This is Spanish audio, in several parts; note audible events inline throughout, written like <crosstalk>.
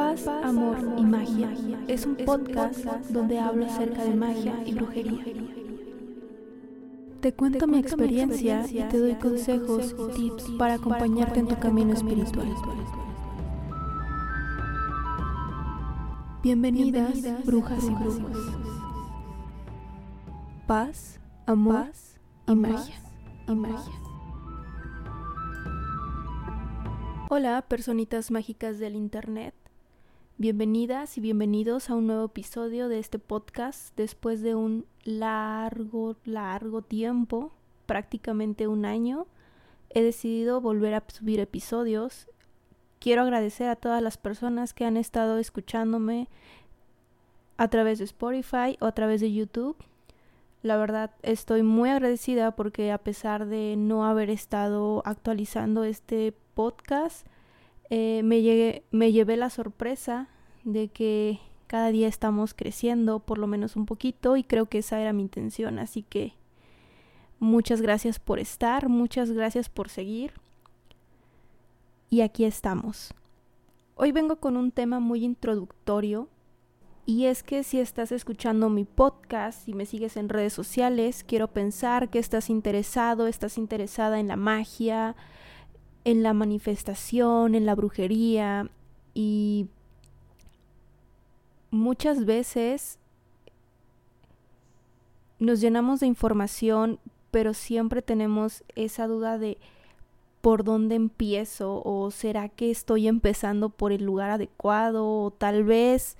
Paz, Amor y Magia es un podcast donde hablo acerca de magia y brujería. Te cuento mi experiencia y te doy consejos tips para acompañarte en tu camino espiritual. Bienvenidas, brujas y brujos. Paz, amor y magia. Y magia. Hola, personitas mágicas del Internet. Bienvenidas y bienvenidos a un nuevo episodio de este podcast después de un largo, largo tiempo, prácticamente un año. He decidido volver a subir episodios. Quiero agradecer a todas las personas que han estado escuchándome a través de Spotify o a través de YouTube. La verdad estoy muy agradecida porque a pesar de no haber estado actualizando este podcast, eh, me, llegué, me llevé la sorpresa de que cada día estamos creciendo por lo menos un poquito y creo que esa era mi intención. Así que muchas gracias por estar, muchas gracias por seguir. Y aquí estamos. Hoy vengo con un tema muy introductorio y es que si estás escuchando mi podcast y me sigues en redes sociales, quiero pensar que estás interesado, estás interesada en la magia, en la manifestación, en la brujería y muchas veces nos llenamos de información, pero siempre tenemos esa duda de por dónde empiezo o será que estoy empezando por el lugar adecuado o tal vez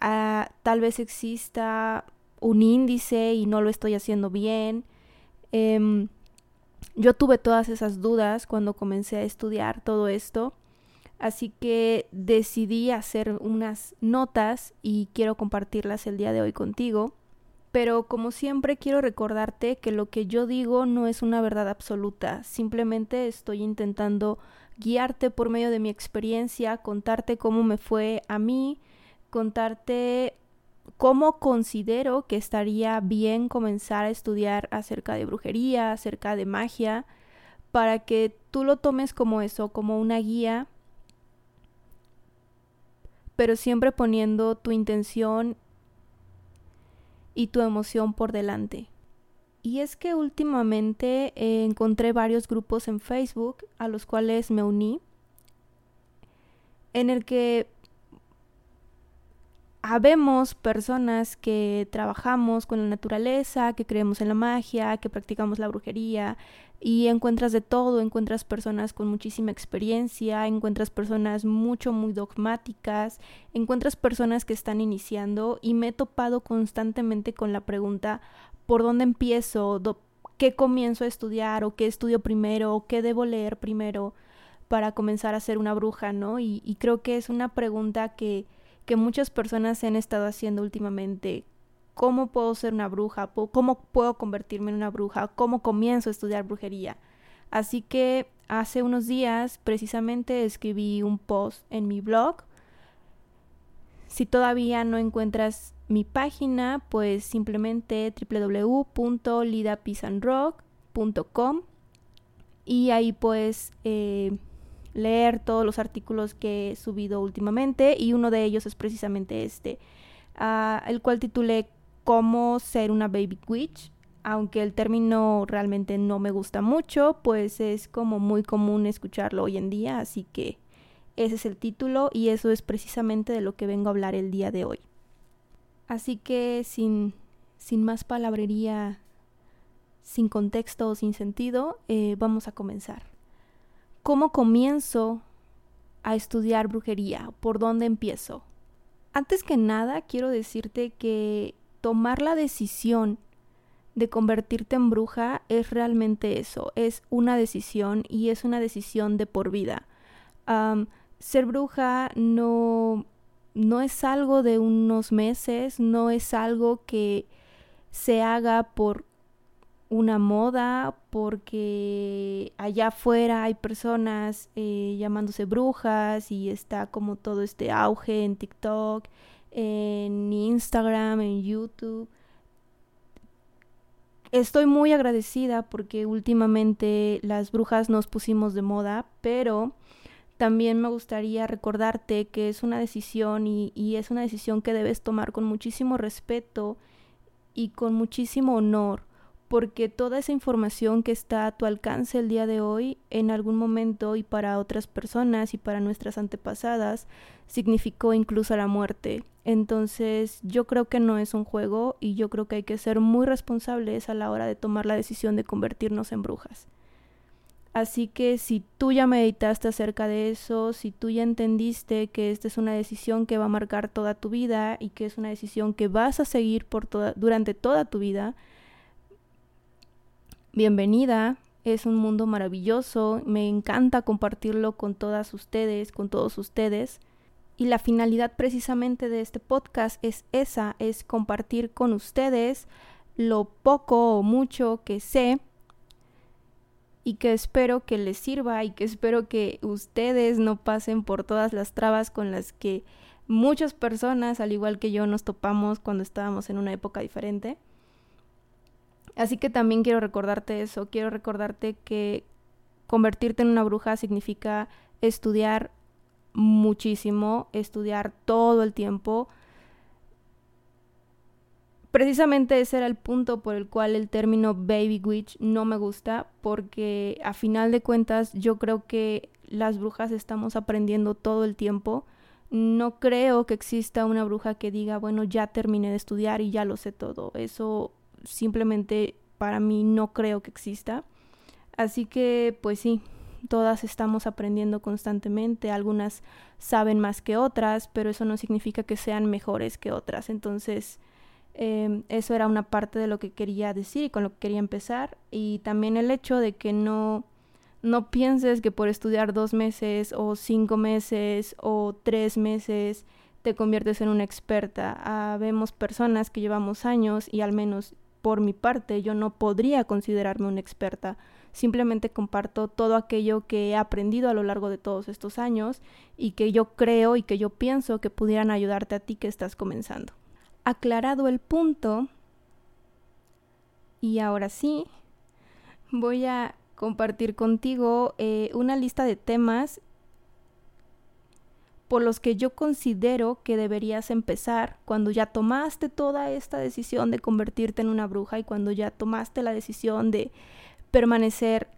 ah, tal vez exista un índice y no lo estoy haciendo bien. Em, yo tuve todas esas dudas cuando comencé a estudiar todo esto, así que decidí hacer unas notas y quiero compartirlas el día de hoy contigo. Pero como siempre quiero recordarte que lo que yo digo no es una verdad absoluta, simplemente estoy intentando guiarte por medio de mi experiencia, contarte cómo me fue a mí, contarte cómo considero que estaría bien comenzar a estudiar acerca de brujería, acerca de magia, para que tú lo tomes como eso, como una guía, pero siempre poniendo tu intención y tu emoción por delante. Y es que últimamente eh, encontré varios grupos en Facebook a los cuales me uní, en el que habemos personas que trabajamos con la naturaleza, que creemos en la magia, que practicamos la brujería y encuentras de todo, encuentras personas con muchísima experiencia, encuentras personas mucho, muy dogmáticas, encuentras personas que están iniciando y me he topado constantemente con la pregunta, ¿por dónde empiezo? ¿Qué comienzo a estudiar? ¿O qué estudio primero? ¿O qué debo leer primero para comenzar a ser una bruja? ¿no? Y, y creo que es una pregunta que que muchas personas han estado haciendo últimamente. ¿Cómo puedo ser una bruja? ¿Cómo puedo convertirme en una bruja? ¿Cómo comienzo a estudiar brujería? Así que hace unos días precisamente escribí un post en mi blog. Si todavía no encuentras mi página, pues simplemente www.lidapisanrock.com y ahí pues eh, leer todos los artículos que he subido últimamente y uno de ellos es precisamente este, uh, el cual titulé Cómo ser una baby witch. Aunque el término realmente no me gusta mucho, pues es como muy común escucharlo hoy en día, así que ese es el título y eso es precisamente de lo que vengo a hablar el día de hoy. Así que sin, sin más palabrería, sin contexto o sin sentido, eh, vamos a comenzar. ¿Cómo comienzo a estudiar brujería? ¿Por dónde empiezo? Antes que nada, quiero decirte que tomar la decisión de convertirte en bruja es realmente eso, es una decisión y es una decisión de por vida. ser bruja no, no es algo de unos meses, no es algo que se haga por una moda porque allá afuera hay personas eh, llamándose brujas y está como todo este auge en TikTok, en Instagram, en YouTube. Estoy muy agradecida porque últimamente las brujas nos pusimos de moda, pero también me gustaría recordarte que es una decisión y, y es una decisión que debes tomar con muchísimo respeto y con muchísimo honor porque toda esa información que está a tu alcance el día de hoy, en algún momento y para otras personas y para nuestras antepasadas, significó incluso la muerte. Entonces yo creo que no es un juego y yo creo que hay que ser muy responsables a la hora de tomar la decisión de convertirnos en brujas. Así que si tú ya meditaste acerca de eso, si tú ya entendiste que esta es una decisión que va a marcar toda tu vida y que es una decisión que vas a seguir por toda, durante toda tu vida, bienvenida. Es un mundo maravilloso. Me encanta compartirlo con todas ustedes, con todos ustedes. Y la finalidad precisamente de este podcast es esa, es compartir con ustedes lo poco o mucho que sé y que espero que les sirva y que espero que ustedes no pasen por todas las trabas con las que muchas personas, al igual que yo, nos topamos cuando estábamos en una época diferente. Así que también quiero recordarte eso, quiero recordarte que convertirte en una bruja significa estudiar muchísimo, estudiar todo el tiempo. Precisamente ese era el punto por el cual el término baby witch no me gusta, porque a final de cuentas yo creo que las brujas estamos aprendiendo todo el tiempo. No creo que exista una bruja que diga, bueno, ya terminé de estudiar y ya lo sé todo. Eso simplemente para mí no creo que exista. Así que, pues sí, todas estamos aprendiendo constantemente, algunas saben más que otras, pero eso no significa que sean mejores que otras. Entonces, em, eso era una parte de lo que quería decir y con lo que quería empezar. Y también el hecho de que no, no pienses que por estudiar dos meses o cinco meses o tres meses te conviertes en una experta. Ah, vemos personas que llevamos años y al menos por mi parte yo no podría considerarme una experta. Simplemente comparto todo aquello que he aprendido a lo largo de todos estos años y que yo creo y que yo pienso que pudieran ayudarte a ti que estás comenzando. Aclarado el punto, y ahora sí, voy a compartir contigo eh, una lista de temas por los que yo considero que deberías empezar cuando ya tomaste toda esta decisión de convertirte en una bruja y cuando ya tomaste la decisión de permanecer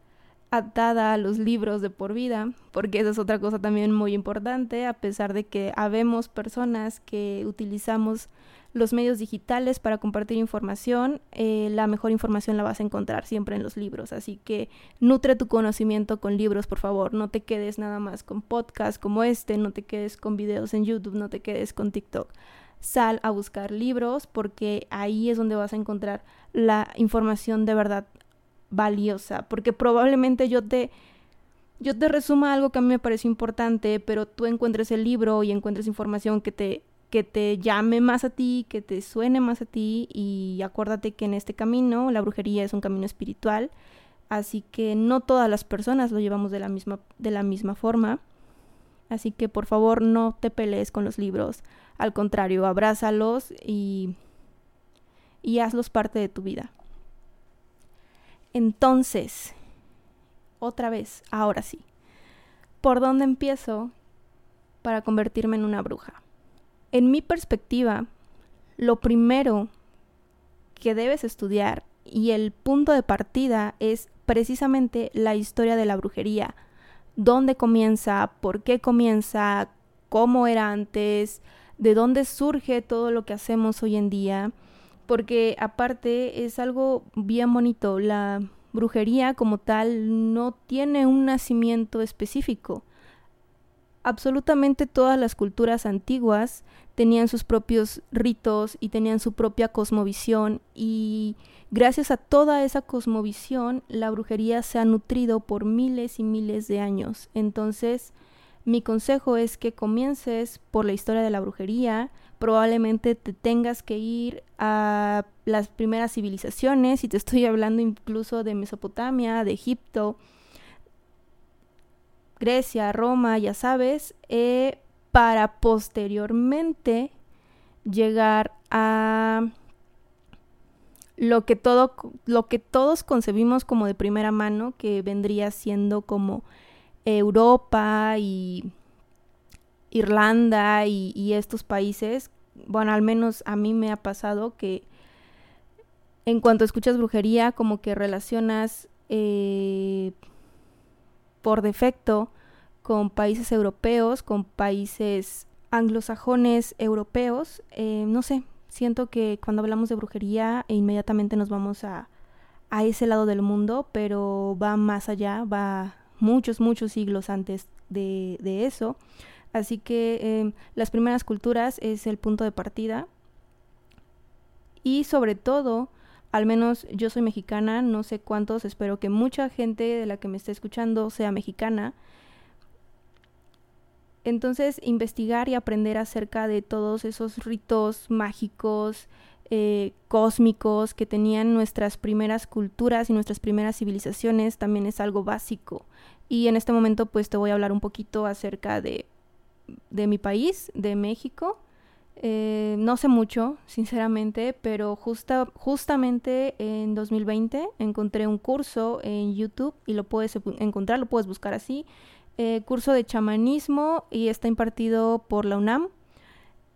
atada a los libros de por vida, porque esa es otra cosa también muy importante, a pesar de que habemos personas que utilizamos los medios digitales para compartir información, eh, la mejor información la vas a encontrar siempre en los libros. Así que nutre tu conocimiento con libros, por favor. No te quedes nada más con podcasts como este, no te quedes con videos en YouTube, no te quedes con TikTok. Sal a buscar libros porque ahí es donde vas a encontrar la información de verdad valiosa. Porque probablemente yo te yo te resuma algo que a mí me parece importante, pero tú encuentres el libro y encuentres información que te que te llame más a ti, que te suene más a ti y acuérdate que en este camino la brujería es un camino espiritual, así que no todas las personas lo llevamos de la misma, de la misma forma. Así que por favor no te pelees con los libros, al contrario, abrázalos y, y hazlos parte de tu vida. Entonces, otra vez, ahora sí, ¿por dónde empiezo para convertirme en una bruja? En mi perspectiva, lo primero que debes estudiar y el punto de partida es precisamente la historia de la brujería. ¿Dónde comienza? ¿Por qué comienza? ¿Cómo era antes? ¿De dónde surge todo lo que hacemos hoy en día? Porque aparte es algo bien bonito. La brujería como tal no tiene un nacimiento específico absolutamente todas las culturas antiguas tenían sus propios ritos y tenían su propia cosmovisión y gracias a toda esa cosmovisión la brujería se ha nutrido por miles y miles de años. Entonces, mi consejo es que comiences por la historia de la brujería, probablemente te tengas que ir a las primeras civilizaciones y te estoy hablando incluso de Mesopotamia, de Egipto, Grecia, Roma, ya sabes, eh, para posteriormente llegar a lo que, todo, lo que todos concebimos como de primera mano, que vendría siendo como Europa y Irlanda y, estos países, bueno, al menos a mí me ha pasado que en cuanto escuchas brujería, como que relacionas eh, por defecto con países europeos, con países anglosajones europeos. Eh, no sé, siento que cuando hablamos de brujería e inmediatamente nos vamos a, a ese lado del mundo, pero va más allá, va muchos, muchos siglos antes de, de eso. Así que em, las primeras culturas es el punto de partida. Y sobre todo, al menos yo soy mexicana, no sé cuántos, espero que mucha gente de la que me esté escuchando sea mexicana. Entonces, investigar y aprender acerca de todos esos ritos mágicos, eh, cósmicos que tenían nuestras primeras culturas y nuestras primeras civilizaciones también es algo básico. Y en este momento pues te voy a hablar un poquito acerca de de mi país, de México. Eh, no sé mucho, sinceramente, pero justa, justamente en 2020 encontré un curso en YouTube y lo puedes encontrar, lo puedes buscar así. Eh, curso de chamanismo y está impartido por la UNAM,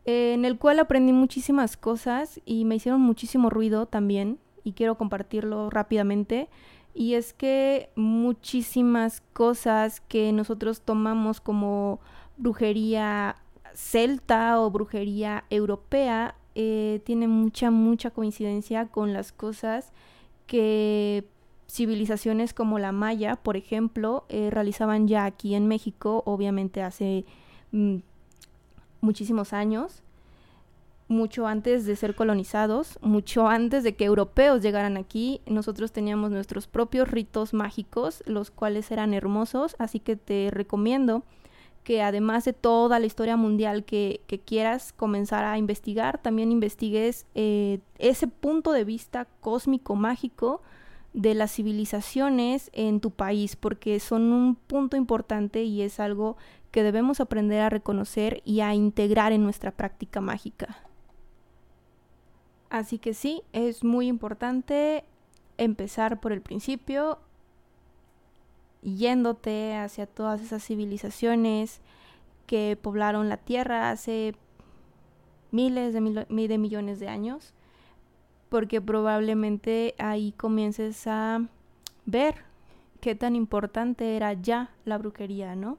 en el cual aprendí muchísimas cosas y me hicieron muchísimo ruido también y quiero compartirlo rápidamente. Y es que muchísimas cosas que nosotros tomamos como brujería celta o brujería europea eh, tiene mucha, mucha coincidencia con las cosas que civilizaciones como la maya, por ejemplo, eh, realizaban ya aquí en México, obviamente hace mm, muchísimos años, mucho antes de ser colonizados, mucho antes de que europeos llegaran aquí, nosotros teníamos nuestros propios ritos mágicos, los cuales eran hermosos, así que te recomiendo que además de toda la historia mundial que, quieras comenzar a investigar, también investigues eh, ese punto de vista cósmico mágico de las civilizaciones en tu país, porque son un punto importante y es algo que debemos aprender a reconocer y a integrar en nuestra práctica mágica. Así que sí, es muy importante empezar por el principio yéndote hacia todas esas civilizaciones que poblaron la Tierra hace miles de, millones de años, porque probablemente ahí comiences a ver qué tan importante era ya la brujería, ¿no?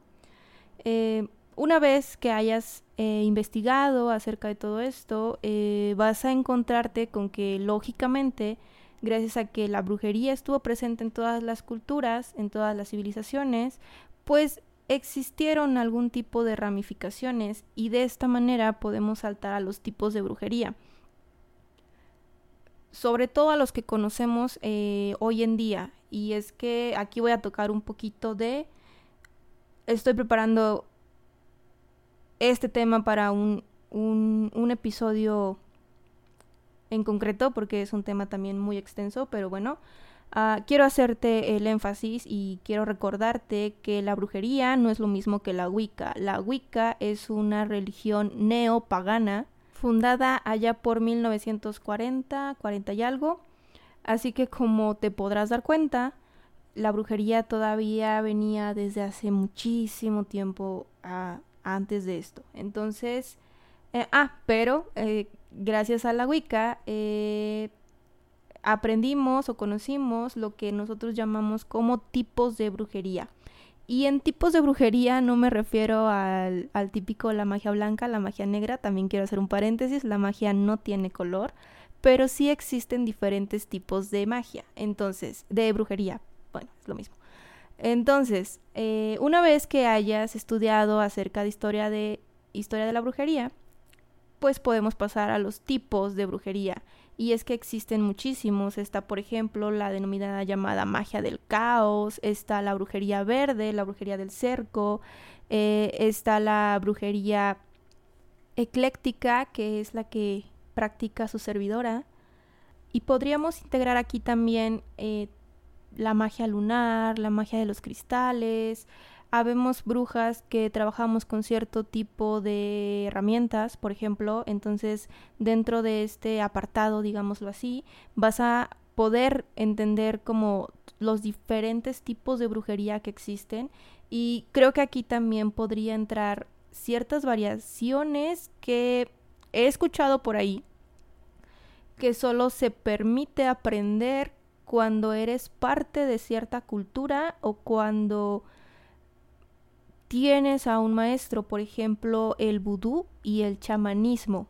Eh, una vez que hayas eh, investigado acerca de todo esto, eh, vas a encontrarte con que lógicamente gracias a que la brujería estuvo presente en todas las culturas, en todas las civilizaciones, pues existieron algún tipo de ramificaciones y de esta manera podemos saltar a los tipos de brujería. Sobre todo a los que conocemos eh, hoy en día. Y es que aquí voy a tocar un poquito de... Estoy preparando este tema para un, un, un episodio en concreto porque es un tema también muy extenso, pero bueno, uh, quiero hacerte el énfasis y quiero recordarte que la brujería no es lo mismo que la Wicca. La Wicca es una religión neopagana fundada allá por 1940, 40 y algo. Así que como te podrás dar cuenta, la brujería todavía venía desde hace muchísimo tiempo uh, antes de esto. Entonces, eh, ah, pero eh, gracias a la Wicca eh, aprendimos o conocimos lo que nosotros llamamos como tipos de brujería. Y en tipos de brujería no me refiero al, al, típico la magia blanca, la magia negra, también quiero hacer un paréntesis, la magia no tiene color, pero sí existen diferentes tipos de magia, entonces, de brujería, bueno, es lo mismo. Entonces, eh, una vez que hayas estudiado acerca de historia de historia de la brujería, pues podemos pasar a los tipos de brujería. Y es que existen muchísimos. Está, por ejemplo, la denominada llamada magia del caos, está la brujería verde, la brujería del cerco, eh, está la brujería ecléctica, que es la que practica su servidora. Y podríamos integrar aquí también eh, la magia lunar, la magia de los cristales, habemos brujas que trabajamos con cierto tipo de herramientas, por ejemplo, entonces dentro de este apartado, digámoslo así, vas a poder entender como los diferentes tipos de brujería que existen y creo que aquí también podría entrar ciertas variaciones que he escuchado por ahí que solo se permite aprender cuando eres parte de cierta cultura o cuando tienes a un maestro, por ejemplo, el vudú y el chamanismo.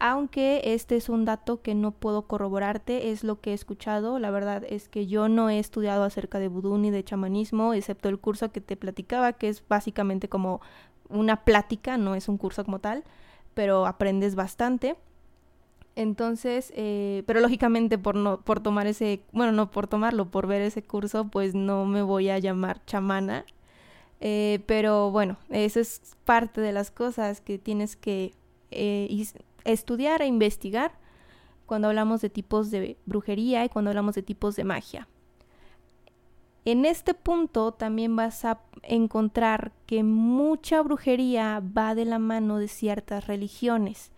Aunque este es un dato que no puedo corroborarte, es lo que he escuchado. La verdad es que yo no he estudiado acerca de vudú ni de chamanismo, excepto el curso que te platicaba, que es básicamente como una plática, no es un curso como tal, pero aprendes bastante. Entonces, eh, pero lógicamente por no, por tomar ese, bueno, no por tomarlo, por ver ese curso, pues no me voy a llamar chamana. Eh, pero bueno, eso es parte de las cosas que tienes que eh, estudiar e investigar cuando hablamos de tipos de brujería y cuando hablamos de tipos de magia. En este punto también vas a encontrar que mucha brujería va de la mano de ciertas religiones.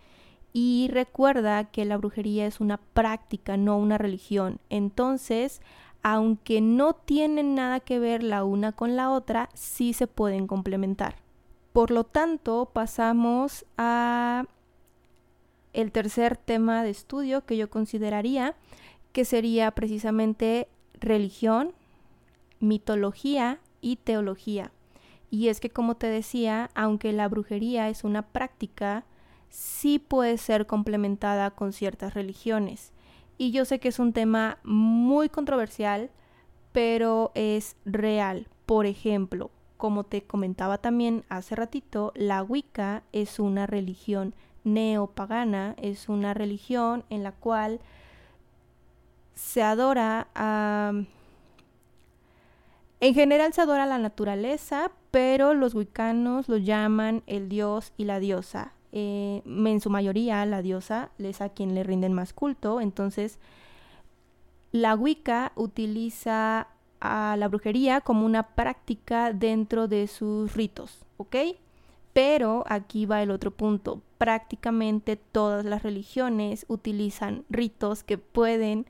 Y recuerda que la brujería es una práctica, no una religión. Entonces, aunque no tienen nada que ver la una con la otra, sí se pueden complementar. Por lo tanto, pasamos a el tercer tema de estudio que yo consideraría que sería precisamente religión, mitología y teología. Y es que, como te decía, aunque la brujería es una práctica, sí puede ser complementada con ciertas religiones. Y yo sé que es un tema muy controversial, pero es real. Por ejemplo, como te comentaba también hace ratito, la Wicca es una religión neopagana, es una religión en la cual se adora a en general se adora la naturaleza, pero los wicanos lo llaman el dios y la diosa. Eh, en su mayoría la diosa es a quien le rinden más culto. Entonces, la Wicca utiliza a la brujería como una práctica dentro de sus ritos, ¿ok? Pero aquí va el otro punto. Prácticamente todas las religiones utilizan ritos que pueden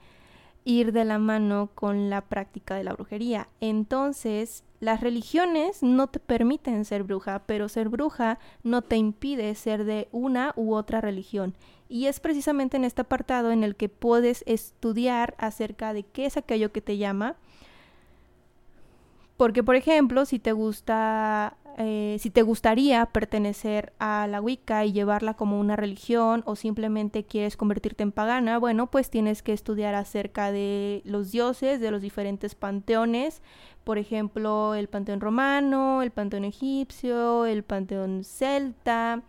ir de la mano con la práctica de la brujería. Entonces, las religiones no te permiten ser bruja, pero ser bruja no te impide ser de una u otra religión. Y es precisamente en este apartado en el que puedes estudiar acerca de qué es aquello que te llama. Porque, por ejemplo, si te gusta eh, si te gustaría pertenecer a la Wicca y llevarla como una religión o simplemente quieres convertirte en pagana, bueno, pues tienes que estudiar acerca de los dioses, de los diferentes panteones, por ejemplo, el panteón romano, el panteón egipcio, el panteón celta.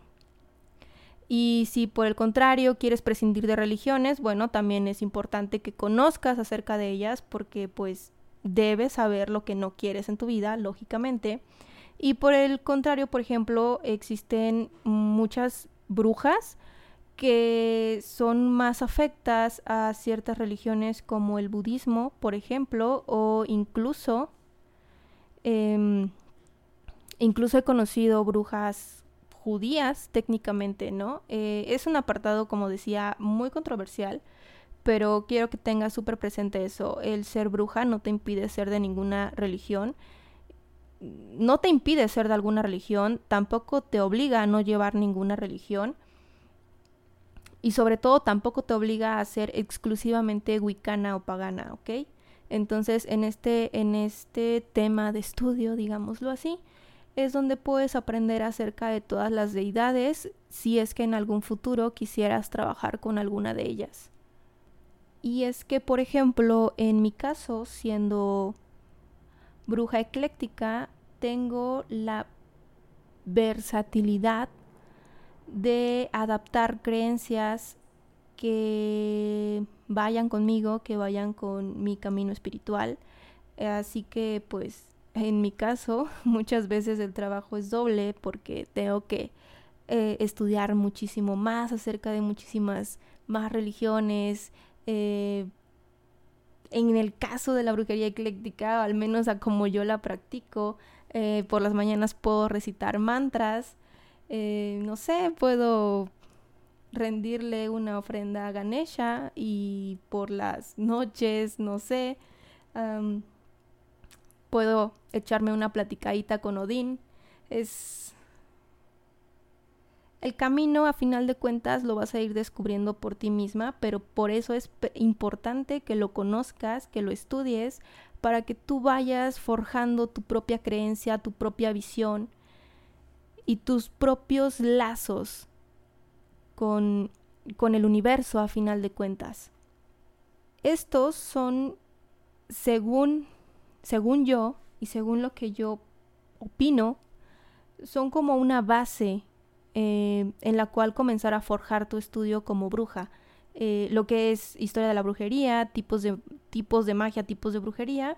Y si por el contrario quieres prescindir de religiones, bueno, también es importante que conozcas acerca de ellas porque pues debes saber lo que no quieres en tu vida, lógicamente. Y por el contrario, por ejemplo, existen muchas brujas que son más afectas a ciertas religiones como el budismo, por ejemplo, o incluso, em, incluso he conocido brujas judías técnicamente, ¿no? Eh, es un apartado, como decía, muy controversial, pero quiero que tengas súper presente eso. El ser bruja no te impide ser de ninguna religión no te impide ser de alguna religión, tampoco te obliga a no llevar ninguna religión y sobre todo tampoco te obliga a ser exclusivamente wicana o pagana, ¿ok? Entonces en este, en este tema de estudio, digámoslo así, es donde puedes aprender acerca de todas las deidades si es que en algún futuro quisieras trabajar con alguna de ellas. Y es que, por ejemplo, en mi caso, siendo bruja ecléctica tengo la versatilidad de adaptar creencias que vayan conmigo, que vayan con mi camino espiritual. Así que pues en mi caso <laughs> muchas veces el trabajo es doble porque tengo que eh, estudiar muchísimo más acerca de muchísimas más religiones, eh, en el caso de la brujería ecléctica, al menos a como yo la practico, eh, por las mañanas puedo recitar mantras, eh, no sé, puedo rendirle una ofrenda a Ganesha y por las noches, no sé, puedo echarme una platicadita con Odín. Es el camino a final de cuentas lo vas a ir descubriendo por ti misma, pero por eso es importante que lo conozcas, que lo estudies, para que tú vayas forjando tu propia creencia, tu propia visión y tus propios lazos con, con el universo a final de cuentas. Estos son, según, según yo y según lo que yo opino, son como una base eh, en la cual comenzar a forjar tu estudio como bruja. Eh, lo que es historia de la brujería, tipos de, tipos de magia, tipos de brujería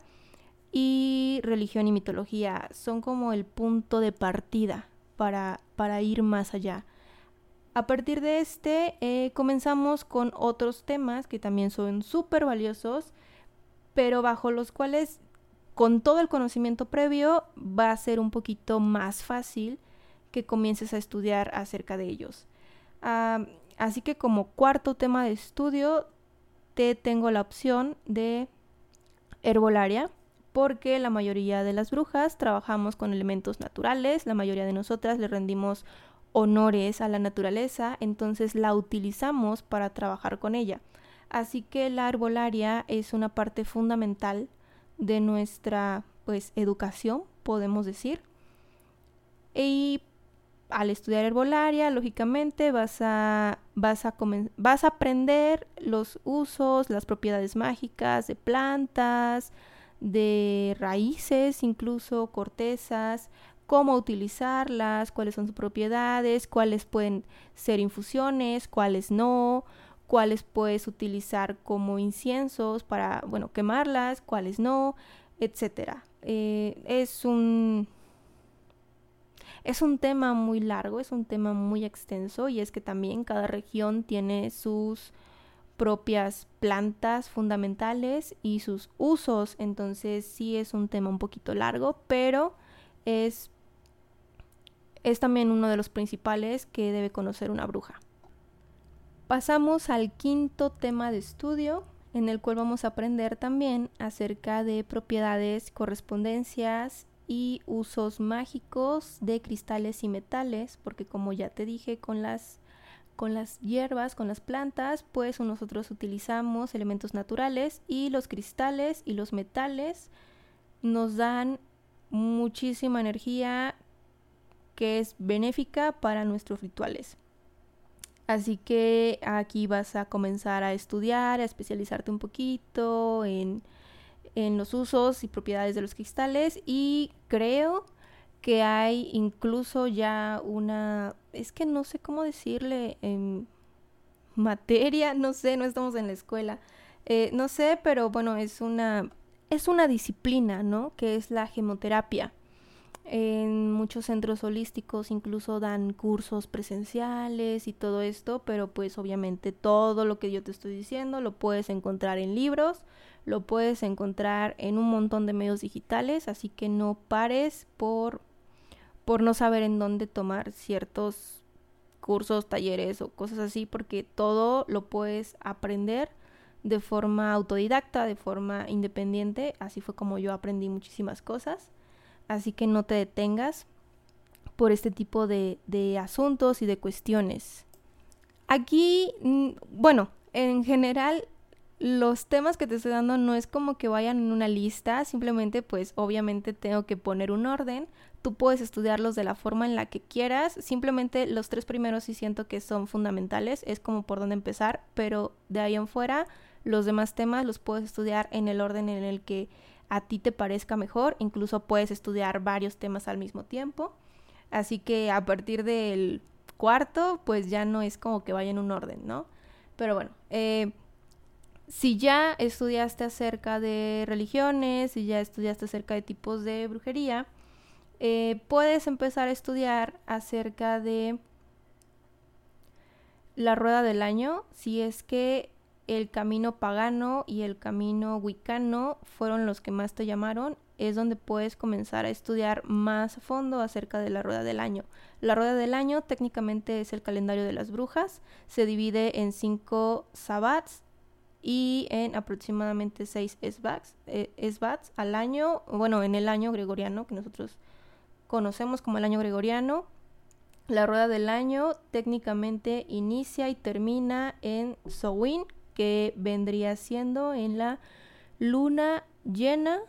y religión y mitología. Son como el punto de partida para, para ir más allá. A partir de este eh, comenzamos con otros temas que también son súper valiosos, pero bajo los cuales con todo el conocimiento previo va a ser un poquito más fácil que comiences a estudiar acerca de ellos. Ah, así que como cuarto tema de estudio, te tengo la opción de herbolaria, porque la mayoría de las brujas trabajamos con elementos naturales, la mayoría de nosotras le rendimos honores a la naturaleza, entonces la utilizamos para trabajar con ella. Así que la herbolaria es una parte fundamental de nuestra pues educación, podemos decir. Y al estudiar herbolaria, lógicamente vas a, vas, a vas a aprender los usos, las propiedades mágicas de plantas, de raíces, incluso cortezas, cómo utilizarlas, cuáles son sus propiedades, cuáles pueden ser infusiones, cuáles no, cuáles puedes utilizar como inciensos para, bueno, quemarlas, cuáles no, etcétera. Eh, es un es un tema muy largo, es un tema muy extenso y es que también cada región tiene sus propias plantas fundamentales y sus usos, entonces sí es un tema un poquito largo, pero es, es también uno de los principales que debe conocer una bruja. Pasamos al quinto tema de estudio, en el cual vamos a aprender también acerca de propiedades, correspondencias y usos mágicos de cristales y metales, porque como ya te dije con las con las hierbas, con las plantas, pues nosotros utilizamos elementos naturales y los cristales y los metales nos dan muchísima energía que es benéfica para nuestros rituales. Así que aquí vas a comenzar a estudiar, a especializarte un poquito en en los usos y propiedades de los cristales y creo que hay incluso ya una, es que no sé cómo decirle, en materia, no sé, no estamos en la escuela, eh, no sé, pero bueno, es una, es una disciplina, ¿no? Que es la gemoterapia. En muchos centros holísticos incluso dan cursos presenciales y todo esto, pero pues obviamente todo lo que yo te estoy diciendo lo puedes encontrar en libros, lo puedes encontrar en un montón de medios digitales, así que no pares por, por no saber en dónde tomar ciertos cursos, talleres o cosas así, porque todo lo puedes aprender de forma autodidacta, de forma independiente, así fue como yo aprendí muchísimas cosas, así que no te detengas por este tipo de, de asuntos y de cuestiones. Aquí, mm, bueno, en general los temas que te estoy dando no es como que vayan en una lista, simplemente pues obviamente tengo que poner un orden. Tú puedes estudiarlos de la forma en la que quieras, simplemente los tres primeros sí siento que son fundamentales, es como por dónde empezar, pero de ahí en fuera los demás temas los puedes estudiar en el orden en el que a ti te parezca mejor, incluso puedes estudiar varios temas al mismo tiempo. Así que a partir del cuarto, pues ya no es como que vaya en un orden, ¿no? Pero bueno, eh, si ya estudiaste acerca de religiones, si ya estudiaste acerca de tipos de brujería, eh, puedes empezar a estudiar acerca de la rueda del año, si es que el camino pagano y el camino wicano fueron los que más te llamaron es donde puedes comenzar a estudiar más a fondo acerca de la rueda del año. La rueda del año técnicamente es el calendario de las brujas, se divide en cinco sabbats y en aproximadamente seis esbats, eh, al año, bueno, en el año gregoriano que nosotros conocemos como el año gregoriano. La rueda del año técnicamente inicia y termina en Sowin, que vendría siendo en la luna llena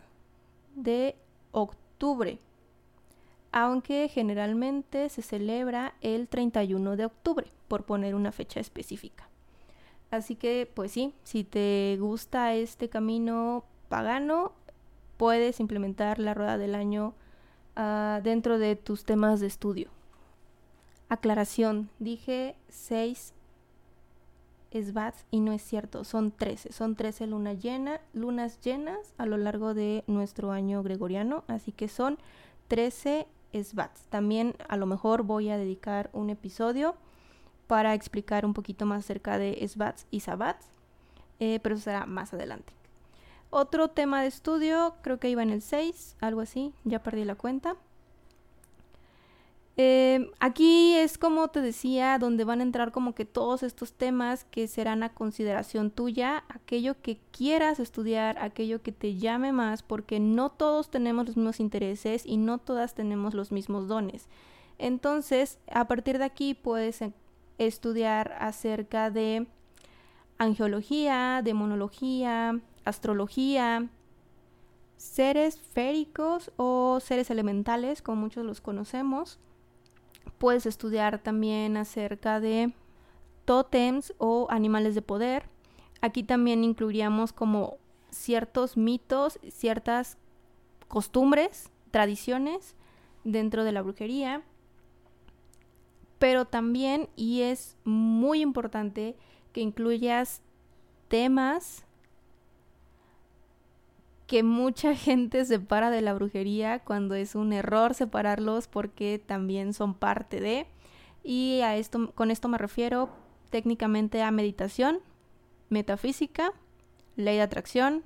de octubre, aunque generalmente se celebra el 31 de octubre, por poner una fecha específica. Así que, pues sí, si te gusta este camino pagano, puedes implementar la rueda del año uh, dentro de tus temas de estudio. Aclaración, dije 6 SBATs y no es cierto, son 13, son 13 luna llena, lunas llenas a lo largo de nuestro año gregoriano, así que son 13 SBATs. También a lo mejor voy a dedicar un episodio para explicar un poquito más acerca de SBATs y Sabbats, eh, pero será más adelante. Otro tema de estudio, creo que iba en el 6, algo así, ya perdí la cuenta. Eh, aquí es como te decía, donde van a entrar como que todos estos temas que serán a consideración tuya, aquello que quieras estudiar, aquello que te llame más, porque no todos tenemos los mismos intereses y no todas tenemos los mismos dones. Entonces, a partir de aquí puedes estudiar acerca de angiología, demonología, astrología, seres féricos o seres elementales, como muchos los conocemos. Puedes estudiar también acerca de tótems o animales de poder. Aquí también incluiríamos como ciertos mitos, ciertas costumbres, tradiciones dentro de la brujería. Pero también, y es muy importante, que incluyas temas que mucha gente separa de la brujería cuando es un error separarlos porque también son parte de y a esto con esto me refiero técnicamente a meditación, metafísica, ley de atracción,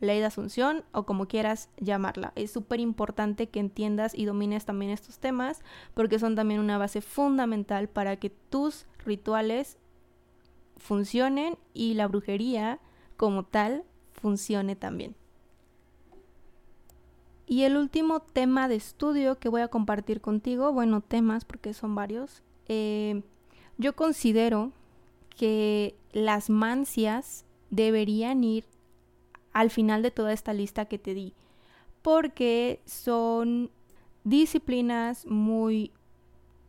ley de asunción o como quieras llamarla. Es súper importante que entiendas y domines también estos temas porque son también una base fundamental para que tus rituales funcionen y la brujería como tal funcione también. Y el último tema de estudio que voy a compartir contigo, bueno, temas porque son varios, eh, yo considero que las mancias deberían ir al final de toda esta lista que te di, porque son disciplinas muy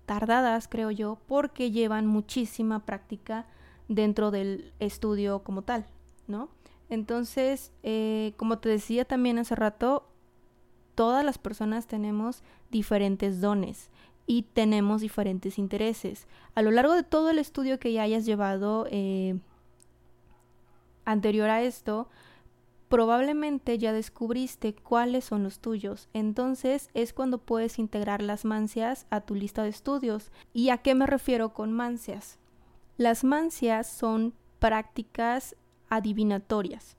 tardadas, creo yo, porque llevan muchísima práctica dentro del estudio como tal, ¿no? Entonces, eh, como te decía también hace rato, todas las personas tenemos diferentes dones y tenemos diferentes intereses. A lo largo de todo el estudio que ya hayas llevado eh, anterior a esto, probablemente ya descubriste cuáles son los tuyos. Entonces es cuando puedes integrar las mancias a tu lista de estudios. ¿Y a qué me refiero con mancias? Las mancias son prácticas adivinatorias.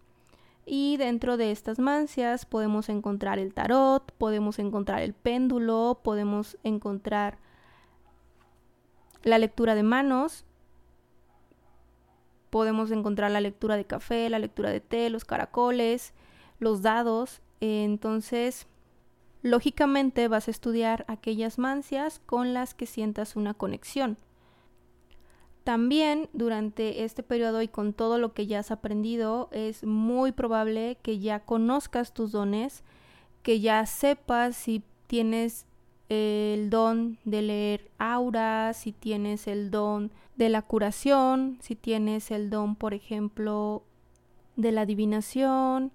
Y dentro de estas mancias podemos encontrar el tarot, podemos encontrar el péndulo, podemos encontrar la lectura de manos, podemos encontrar la lectura de café, la lectura de té, los caracoles, los dados. Entonces, lógicamente vas a estudiar aquellas mancias con las que sientas una conexión. También durante este periodo y con todo lo que ya has aprendido, es muy probable que ya conozcas tus dones, que ya sepas si tienes el don de leer auras, si tienes el don de la curación, si tienes el don, por ejemplo, de la adivinación,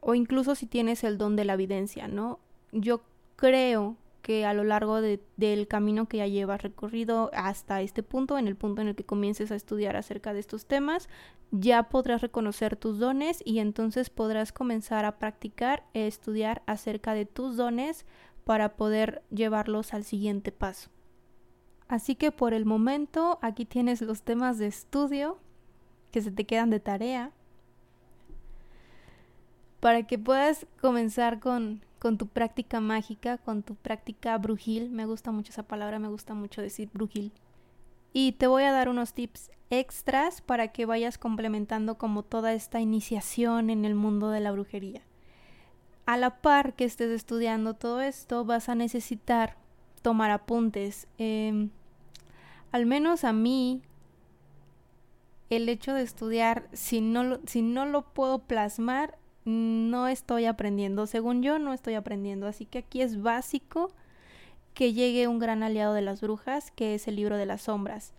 o incluso si tienes el don de la evidencia, ¿no? Yo creo que a lo largo del camino que ya llevas recorrido hasta este punto, en el punto en el que comiences a estudiar acerca de estos temas, ya podrás reconocer tus dones y entonces podrás comenzar a practicar e estudiar acerca de tus dones para poder llevarlos al siguiente paso. Así que por el momento aquí tienes los temas de estudio que se te quedan de tarea. para que puedas comenzar con, con tu práctica mágica, con tu práctica brujil. Me gusta mucho esa palabra, me gusta mucho decir brujil. Y te voy a dar unos tips extras para que vayas complementando como toda esta iniciación en el mundo de la brujería. A la par que estés estudiando todo esto, vas a necesitar tomar apuntes. Em, al menos a mí, el hecho de estudiar, si no, lo, si no lo puedo plasmar, no estoy aprendiendo. Según yo, no estoy aprendiendo. Así que aquí es básico que llegue un gran aliado de las brujas, que es el libro de las sombras.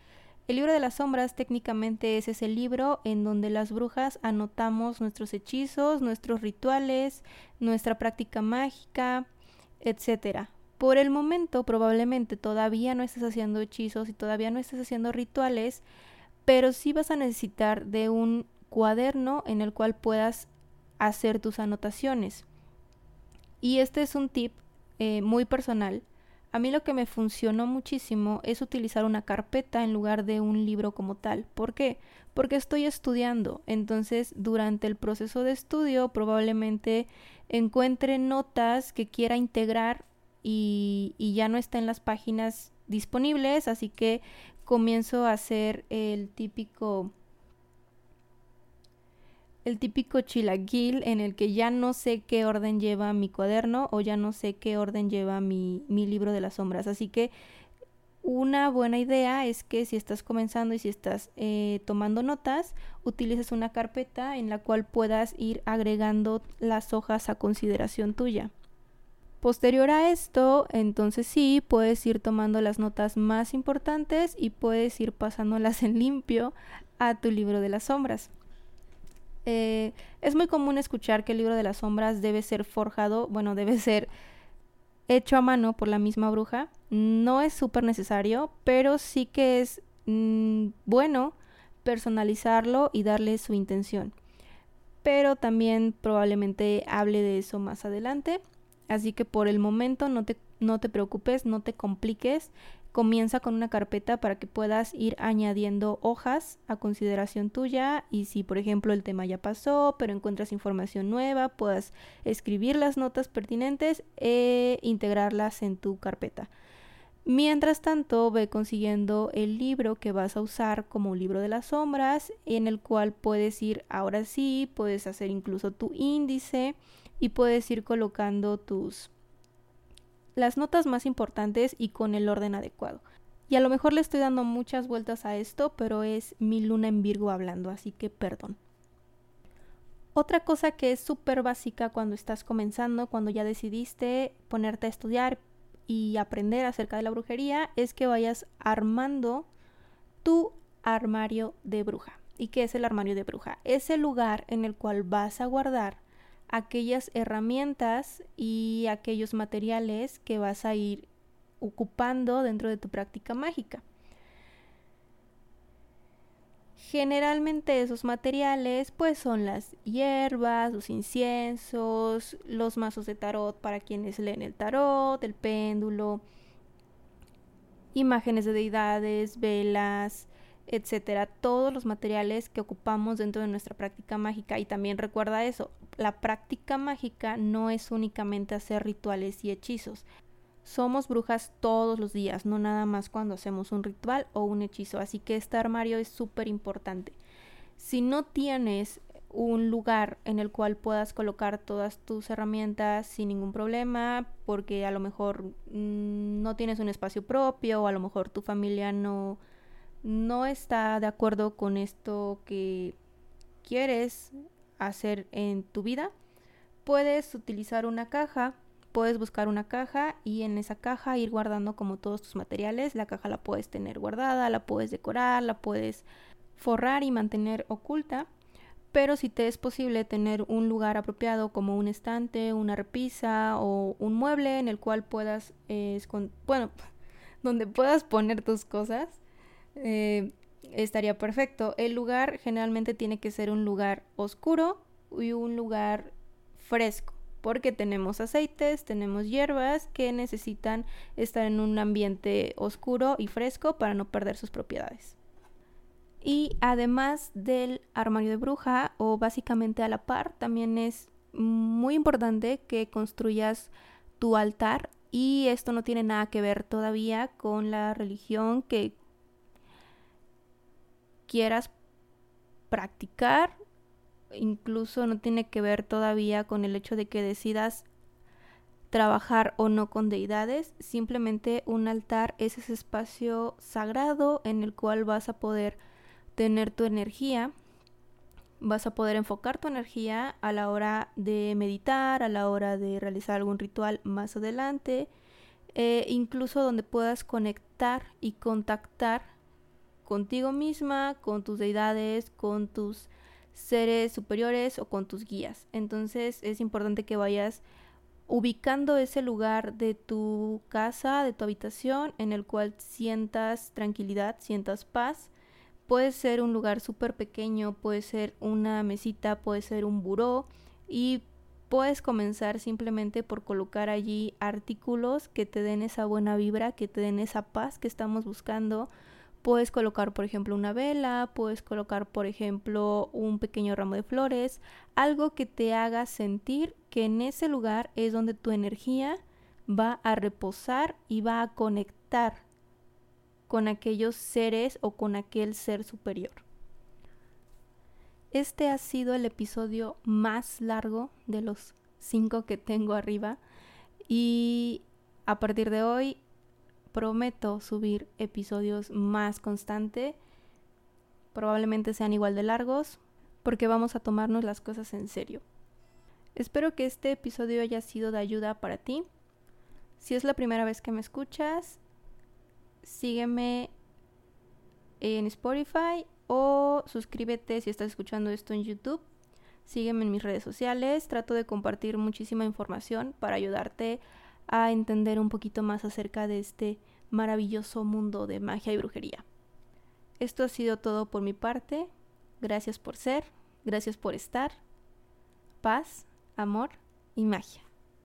El libro de las sombras técnicamente es ese libro en donde las brujas anotamos nuestros hechizos, nuestros rituales, nuestra práctica mágica, etc. Por el momento probablemente todavía no estés haciendo hechizos y todavía no estés haciendo rituales, pero sí vas a necesitar de un cuaderno en el cual puedas hacer tus anotaciones. Y este es un tip eh, muy personal a mí lo que me funcionó muchísimo es utilizar una carpeta en lugar de un libro como tal. ¿Por qué? Porque estoy estudiando. Entonces, durante el proceso de estudio probablemente encuentre notas que quiera integrar y, y ya no está en las páginas disponibles, así que comienzo a hacer el típico el típico chilaquil en el que ya no sé qué orden lleva mi cuaderno o ya no sé qué orden lleva mi, mi libro de las sombras. Así que una buena idea es que si estás comenzando y si estás eh, tomando notas, utilices una carpeta en la cual puedas ir agregando las hojas a consideración tuya. Posterior a esto, entonces sí, puedes ir tomando las notas más importantes y puedes ir pasándolas en limpio a tu libro de las sombras. Eh, es muy común escuchar que el libro de las sombras debe ser forjado, bueno, <laughs> debe ser hecho a mano por la misma bruja. No es súper necesario, pero sí que es mm, bueno personalizarlo y darle su intención. Pero también probablemente hable de eso más adelante. Así que por el momento no te, no te preocupes, no te compliques comienza con una carpeta para que puedas ir añadiendo hojas a consideración tuya y si por ejemplo el tema ya pasó pero encuentras información nueva puedas escribir las notas pertinentes e integrarlas en tu carpeta. Mientras tanto, ve consiguiendo el libro que vas a usar como libro de las sombras, en el cual puedes ir, ahora sí, puedes hacer incluso tu índice y puedes ir colocando tus las notas más importantes y con el orden adecuado. Y a lo mejor le estoy dando muchas vueltas a esto, pero es mi luna en Virgo hablando, así que perdón. Otra cosa que es súper básica cuando estás comenzando, cuando ya decidiste ponerte a estudiar y aprender acerca de la brujería, es que vayas armando tu armario de bruja. ¿Y qué es el armario de bruja? Es el lugar en el cual vas a guardar aquellas herramientas y aquellos materiales que vas a ir ocupando dentro de tu práctica mágica. Generalmente esos materiales pues son las hierbas, los inciensos, los mazos de tarot para quienes leen el tarot, el péndulo, imágenes de deidades, velas, etcétera, todos los materiales que ocupamos dentro de nuestra práctica mágica y también recuerda eso, la práctica mágica no es únicamente hacer rituales y hechizos. Somos brujas todos los días, no nada más cuando hacemos un ritual o un hechizo, así que este armario es súper importante. Si no tienes un lugar en el cual puedas colocar todas tus herramientas sin ningún problema, porque a lo mejor mm, no tienes un espacio propio o a lo mejor tu familia no, no está de acuerdo con esto que quieres hacer en tu vida, puedes utilizar una caja, puedes buscar una caja y en esa caja ir guardando como todos tus materiales. La caja la puedes tener guardada, la puedes decorar, la puedes forrar y mantener oculta. Pero si te es posible tener un lugar apropiado como un estante, una repisa o un mueble en el cual puedas, eh, bueno, <laughs> donde puedas poner tus cosas, eh, estaría perfecto. El lugar generalmente tiene que ser un lugar oscuro y un lugar fresco, porque tenemos aceites, tenemos hierbas que necesitan estar en un ambiente oscuro y fresco para no perder sus propiedades. Y además del armario de bruja, o básicamente a la par, también es muy importante que construyas tu altar y esto no tiene nada que ver todavía con la religión que quieras practicar, incluso no tiene que ver todavía con el hecho de que decidas trabajar o no con deidades, simplemente un altar es ese espacio sagrado en el cual vas a poder tener tu energía, vas a poder enfocar tu energía a la hora de meditar, a la hora de realizar algún ritual más adelante, eh, incluso donde puedas conectar y contactar contigo misma, con tus deidades, con tus seres superiores o con tus guías. Entonces es importante que vayas ubicando ese lugar de tu casa, de tu habitación, en el cual sientas tranquilidad, sientas paz. Puede ser un lugar súper pequeño, puede ser una mesita, puede ser un buró y puedes comenzar simplemente por colocar allí artículos que te den esa buena vibra, que te den esa paz que estamos buscando. Puedes colocar, por ejemplo, una vela, puedes colocar, por ejemplo, un pequeño ramo de flores, algo que te haga sentir que en ese lugar es donde tu energía va a reposar y va a conectar con aquellos seres o con aquel ser superior. Este ha sido el episodio más largo de los cinco que tengo arriba y a partir de hoy prometo subir episodios más constante. Probablemente sean igual de largos porque vamos a tomarnos las cosas en serio. Espero que este episodio haya sido de ayuda para ti. Si es la primera vez que me escuchas, sígueme en Spotify o suscríbete si estás escuchando esto en YouTube. Sígueme en mis redes sociales. Trato de compartir muchísima información para ayudarte a entender un poquito más acerca de este maravilloso mundo de magia y brujería. Esto ha sido todo por mi parte. Gracias por ser, gracias por estar. Paz, amor y magia.